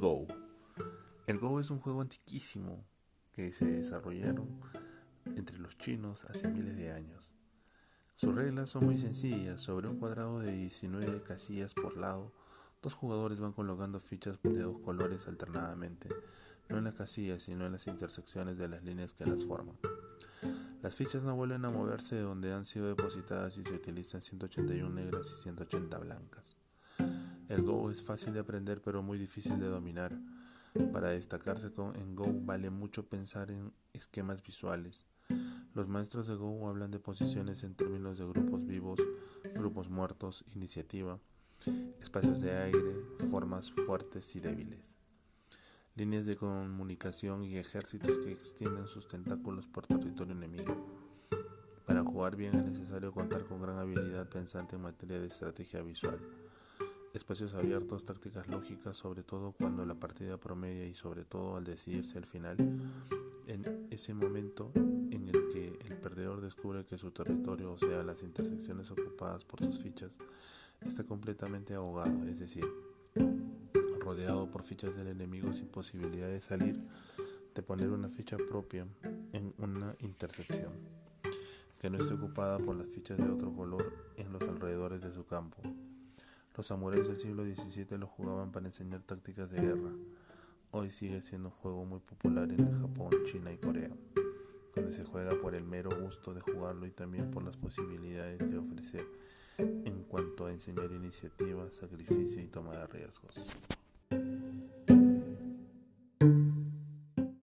Go es un juego antiquísimo que se desarrollaron entre los chinos hace miles de años. Sus reglas son muy sencillas. Sobre un cuadrado de 19 casillas por lado, dos jugadores van colocando fichas de dos colores alternadamente, no en las casillas, sino en las intersecciones de las líneas que las forman. Las fichas no vuelven a moverse de donde han sido depositadas y se utilizan 181 negras y 180 blancas. El Go es fácil de aprender pero muy difícil de dominar. Para destacarse en Go vale mucho pensar en esquemas visuales. Los maestros de Go hablan de posiciones en términos de grupos vivos, grupos muertos, iniciativa, espacios de aire, formas fuertes y débiles, líneas de comunicación y ejércitos que extienden sus tentáculos por territorio enemigo. Para jugar bien es necesario contar con gran habilidad pensante en materia de estrategia visual espacios abiertos, tácticas lógicas, sobre todo cuando la partida promedia y sobre todo al decidirse al final, en ese momento en el que el perdedor descubre que su territorio, o sea, las intersecciones ocupadas por sus fichas, está completamente ahogado, es decir, rodeado por fichas del enemigo sin posibilidad de salir, de poner una ficha propia en una intersección que no esté ocupada por las fichas de otro color en los alrededores de su campo. Los samuráis del siglo XVII lo jugaban para enseñar tácticas de guerra. Hoy sigue siendo un juego muy popular en el Japón, China y Corea, donde se juega por el mero gusto de jugarlo y también por las posibilidades de ofrecer en cuanto a enseñar iniciativa, sacrificio y toma de riesgos.